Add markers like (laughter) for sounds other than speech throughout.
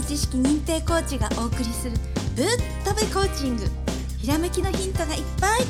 べ知識認定コーチがお送りするぶっとべコーチング。ひらめきのヒントがいっぱい。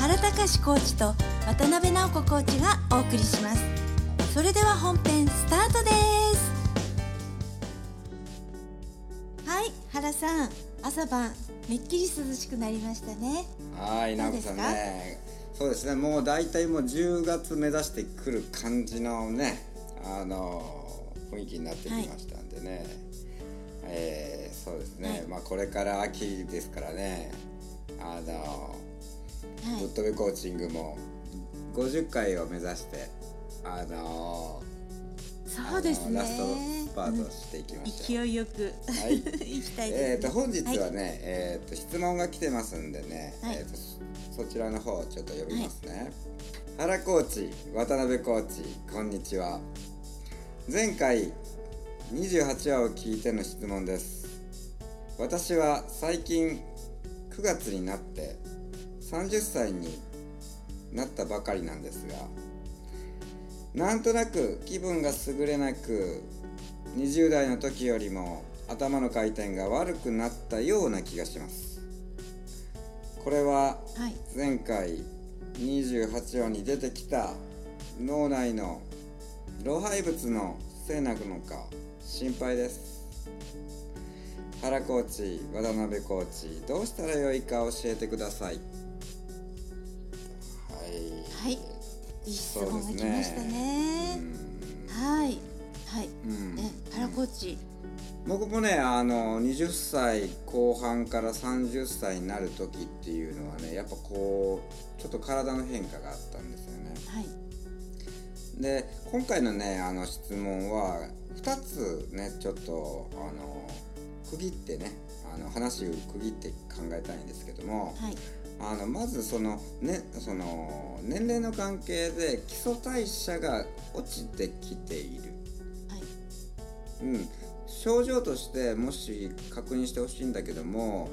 原隆コーチと渡辺直子コーチがお送りします。それでは本編スタートです。はい原さん朝晩めっきり涼しくなりましたね。はい、直子さんね。そうですね、もう大体もう10月目指してくる感じのね、あの雰囲気になってきましたんでね。えーそうですね、はい。まあこれから秋ですからね、あのはい。ぶっ飛びコーチングも50回を目指して、あのそうですね。ラストスパートしていきましょう。勢いよく、はい。(laughs) 行きたいえー、ですね。と本日はね、はい。えー、と質問が来てますんでね、はい。えー、とそそちらの方ちょっと読みますね、原コーチ渡辺コーチこんにちは。前回28話を聞いての質問です。私は最近9月になって30歳になったばかりなんですがなんとなく気分が優れなく20代の時よりも頭の回転が悪くなったような気がします。これははい。前回28話に出てきた脳内の老廃物のせいなのか心配です。原コーチ渡辺コーチどうしたらよいか教えてください。はい。はい。いい質問が来ましたね。はい。はい。うん。ね原コーチ。僕もねあの20歳後半から30歳になる時っていうのはねやっぱこうちょっと体の変化があったんですよね。はいで今回のねあの質問は2つねちょっとあの区切ってねあの話を区切って考えたいんですけどもはい。あのまずその,、ね、その年齢の関係で基礎代謝が落ちてきている。はい。うん、症状としてもし確認してほしいんだけども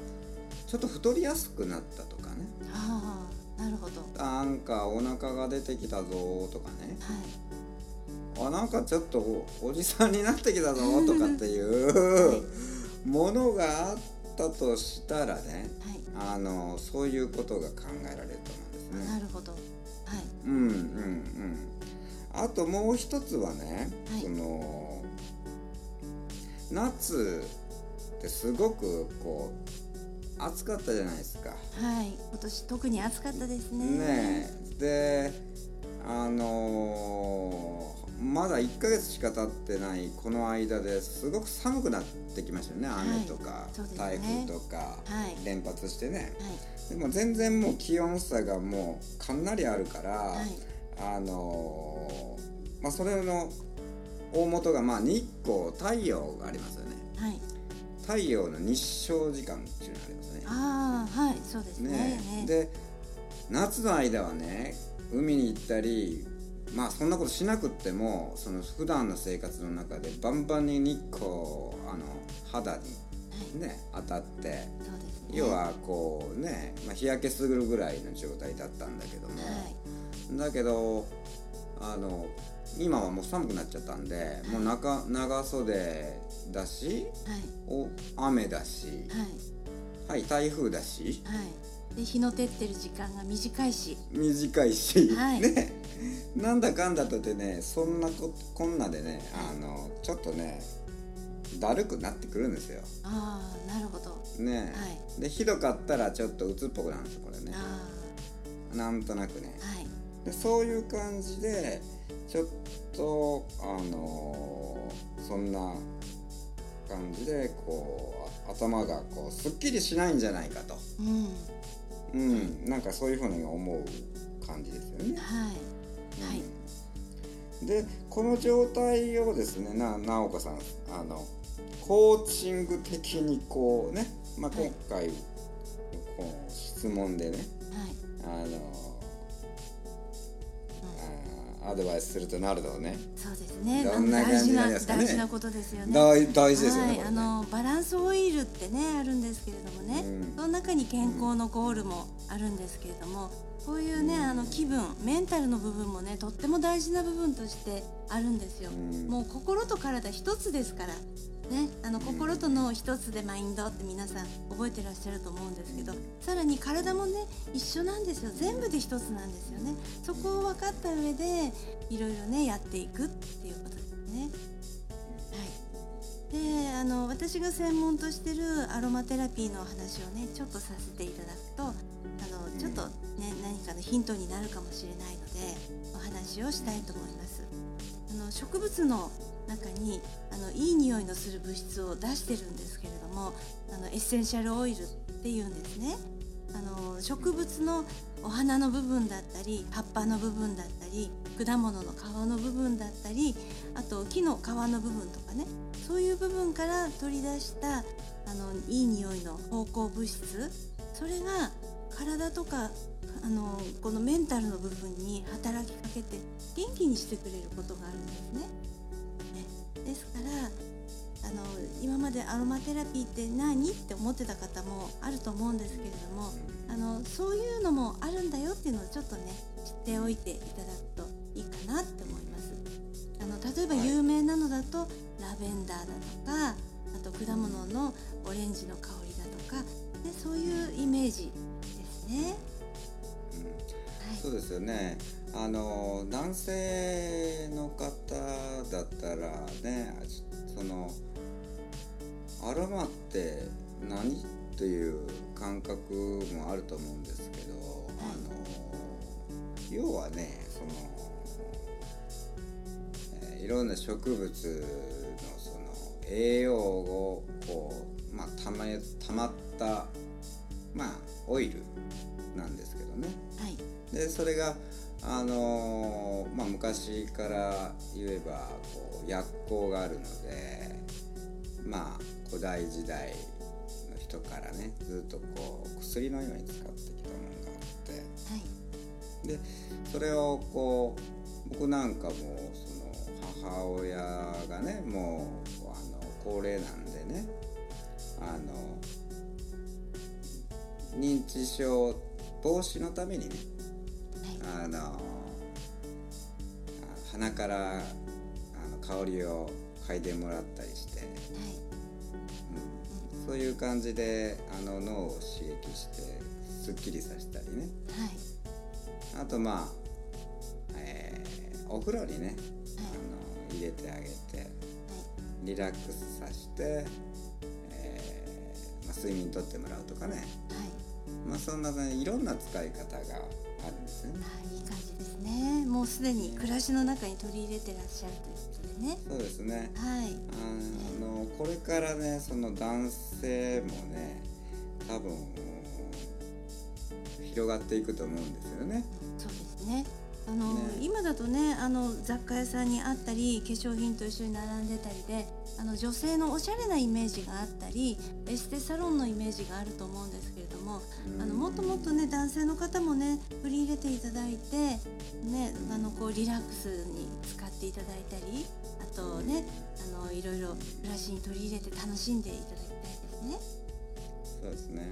ちょっと太りやすくなったとかね。ああなるほど。なんかお腹が出てきたぞとかね。はい。あなんかちょっとおおじさんになってきたぞとかっていう (laughs) ものがあったとしたらねはい。あのそういうことが考えられると思うんですね。なるほど。はい。うんうんうん。あともう一つはね、はい。その夏ってすごくこう暑かったじゃないですか。はい今年特に暑かったですね。ねえ。であのーまだ1ヶ月しか経ってないこの間ですごく寒くなってきましたよね。はい雨とか、ね。台風とか、はい。連発してね。はい。でも全然もう気温差がもうかなりあるから、はい。あのーまあそれの大元がまあ日光太陽がありますよね。はい太陽の日照時間っていうのがありますね。ああはいそうですね。ね。ねで夏の間はね海に行ったりまあそんなことしなくってもその普段の生活の中でバンバンに日光あの肌にね当たってそうですね。要はこうね、まあ、日焼けするぐらいの状態だったんだけども、はい。だけどあの今はもう寒くなっちゃったんで、もう中長袖だしはい。お雨だしはい。はい台風だし。はい。で日の照ってる時間が短いし。短いし、はい。ね。なんだかんだとてねそんなここんなでねあのちょっとねだるくなってくるんですよ。ああなるほど。ね、はでひどかったらちょっと鬱っぽくなるんですこれね。あなんとなくね。あはい。でそういう感じでちょっとあのそんな感じでこうあ頭がこうすっきりしないんじゃないかと、うん。うん、なんかそういうふうに思う感じですよね。はい。はい。うんでこの状態をですねな直子さんあのコーチング的にこうね、まあ、はい。今回、こう質問でねはい。あのアドバイスするとなるとね。そうですね。どんなあの大事な感じになりますかね。大事なことですよね。大大事ですよね。あのバランスオイルってねあるんですけれどもね、うん。その中に健康のゴールもあるんですけれども、こういうねあの気分メンタルの部分もねとっても大事な部分としてあるんですよ、うん。もう心と体一つですからね、あの心と脳一つでマインドって皆さん覚えてらっしゃると思うんですけどさらに体もね一緒なんですよ全部で一つなんですよねそこを分かった上でいろいろねやっていくっていうことですね。はい、であの私が専門としてるアロマテラピーのお話をねちょっとさせていただくとあのちょっとね何かのヒントになるかもしれないのでお話をしたいと思います。あの植物の中にあのいい匂いのする物質を出してるんですけれどもあのエッセンシャルオイルっていうんですねあの植物のお花の部分だったり葉っぱの部分だったり果物の皮の部分だったりあと木の皮の部分とかねそういう部分から取り出したあのいい匂いの芳香物質それが体とかあのこのメンタルの部分に働きかけて元気にしてくれることがあるんですね。ですからあの今までアロマテラピーって何？って思ってた方もあると思うんですけれどもあのそういうのもあるんだよっていうのをちょっとね知っておいていただくといいかなって思います。あの例えば有名なのだと、ラベンダーだとかあと果物のオレンジの香りだとかでそういうイメージですね。うん。はい、そうですよね。あの男性の方だったらねそのアロマって何という感覚もあると思うんですけど、あの要はねその、えー、いろんな植物のその栄養をこう、まあ、たまたまったまあオイルなんですけどね。はい、でそれがあのー、まあ、昔から言えばこう薬効があるのでまあ古代時代の人からねずっとこう薬のように使ってきたものがあって、はい、でそれをこう僕なんかもその母親がねもうあの高齢なんでねあの認知症防止のためにねあの鼻からあの香りを嗅いでもらったりして、はい。うん、そういう感じであの脳を刺激してすっきりさせたりね、はい、あとまあ、えー、お風呂にね、はい、あの入れてあげて、リラックスさせて、えーまあ、睡眠とってもらうとかね、まあ、そんな、ね、いろんな使い方がですね。いい感じですね。もうすでに暮らしの中に取り入れてらっしゃるということでね。そうですね。はい。あのこれからねその男性もね多分広がっていくと思うんですよね。そうですね。あの、ね、今だとねあの雑貨屋さんにあったり化粧品と一緒に並んでたりであの女性のおしゃれなイメージがあったりエステサロンのイメージがあると思うんですもあのもっともっとね男性の方もね取り入れていただいて、ね、あのこうリラックスに使っていただいたりあとねあのいろいろ暮らしに取り入れて楽しんでいただきたいですね。そうですね、は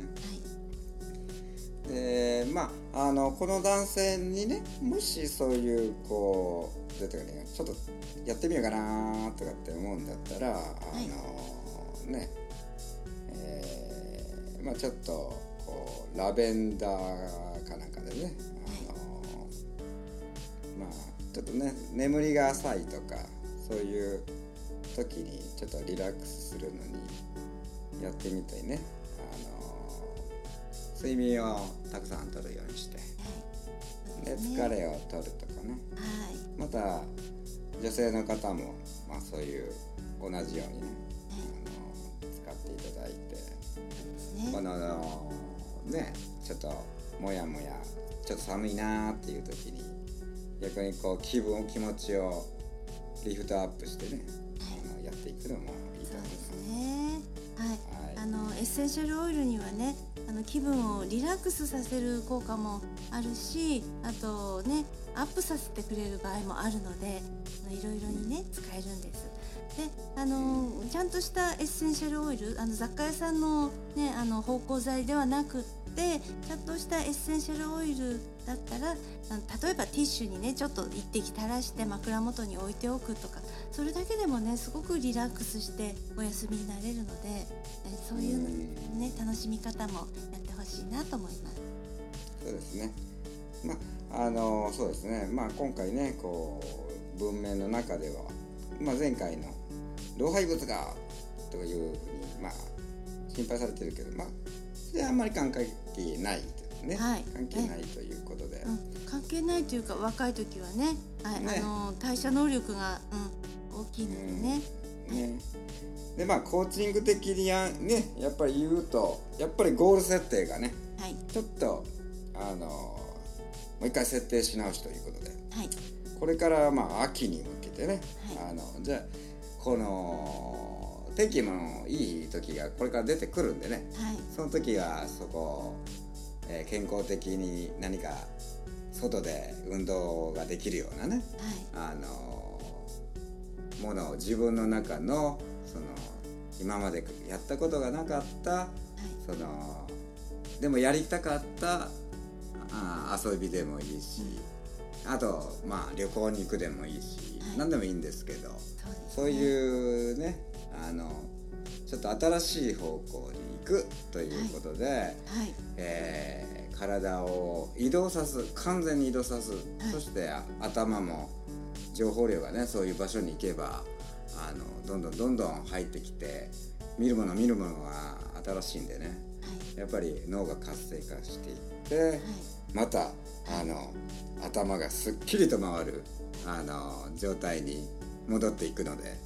い。でまああのこの男性にねもしそういうこうどういうかねちょっとやってみようかなとかって思うんだったら、はい、あのねえー、まあちょっとラベンダーかなんかでね。あの、まあちょっとね眠りが浅いとかそういう時にちょっとリラックスするのにやってみたいね睡眠をたくさんとるようにして、はい、で、疲れを取るとかね、はい、また女性の方も、まあ、そういう同じようにね、はい、あの使っていただいて、ね、このねちょっともやもやちょっと寒いなーっていう時に逆にこう気分気持ちをリフトアップしてね、あのやっていくのもいいと思います。ね。はい、はい、あのエッセンシャルオイルにはねあの気分をリラックスさせる効果もあるしあとねアップさせてくれる場合もあるのでいろいろにね使えるんです。であのちゃんとしたエッセンシャルオイルあの雑貨屋さんの,、ね、あの芳香剤ではなくっってちゃんとしたエッセンシャルオイルだったら例えばティッシュにねちょっと一滴垂らして枕元に置いておくとかそれだけでもねすごくリラックスしてお休みになれるのでそういうね楽しみ方もやってほしいなと思います。そうですね。まああのそうですね。まあ今回ねこう文明の中では、まあ、前回の老廃物がというふうにまあ心配されてるけどまあそれはあんまり関係ないね、はい、関係ないということで、うん、関係ないというか若い時はね、はい、ね、あの代謝能力が、うん、大きいのでね。うん、ね。でまあコーチング的にや,、ね、やっぱり言うとやっぱりゴール設定がね、はい、ちょっとあのもう一回設定し直しということで、はい、これからまあ秋に向けてね、はい、あのじゃあこの天気のいい時がこれから出てくるんでね、はい、その時はそこ、えー、健康的に何か外で運動ができるようなね、はい、あのものを自分の中のその今までやったことがなかった、はい、そのでもやりたかったあ遊びでもいいし、あとまあ旅行に行くでもいいし、はい、何でもいいんですけどそう、ね,、いうねあのちょっと新しい方向に行くということで、はい。はい、えー、体を移動さす完全に移動さす、そして頭も情報量がねそういう場所に行けばあのどんどんどんどん入ってきて見るもの見るものが新しいんでね、やっぱり脳が活性化していって、またあの頭がすっきりと回るあの状態に戻っていくので、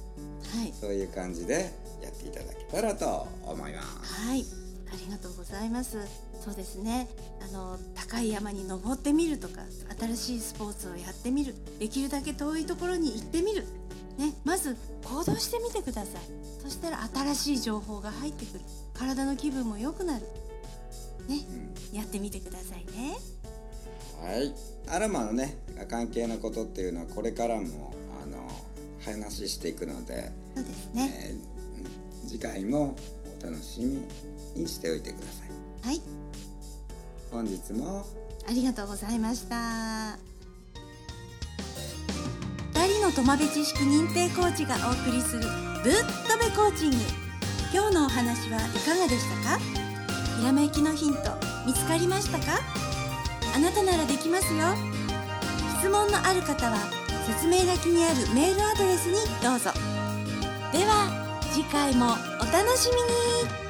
はい、そういう感じでやっていただけたらと思います。はいありがとうございます。そうですね。あの高い山に登ってみるとか、新しいスポーツをやってみる、できるだけ遠いところに行ってみる。ね、まず行動してみてください。そしたら新しい情報が入ってくる。体の気分も良くなる。ね、うん、やってみてくださいね。はいアロマのね関係のことっていうのはこれからも話していくのでそうですね、えー、次回もお楽しみにしておいてください。はい。本日もありがとうございました。二人のトマベ知識認定コーチがお送りするぶっとべコーチング。今日のお話はいかがでしたか？ひらめきのヒント見つかりましたか？あなたならできますよ。質問のある方は説明書きにあるメールアドレスにどうぞ。では次回もお楽しみに。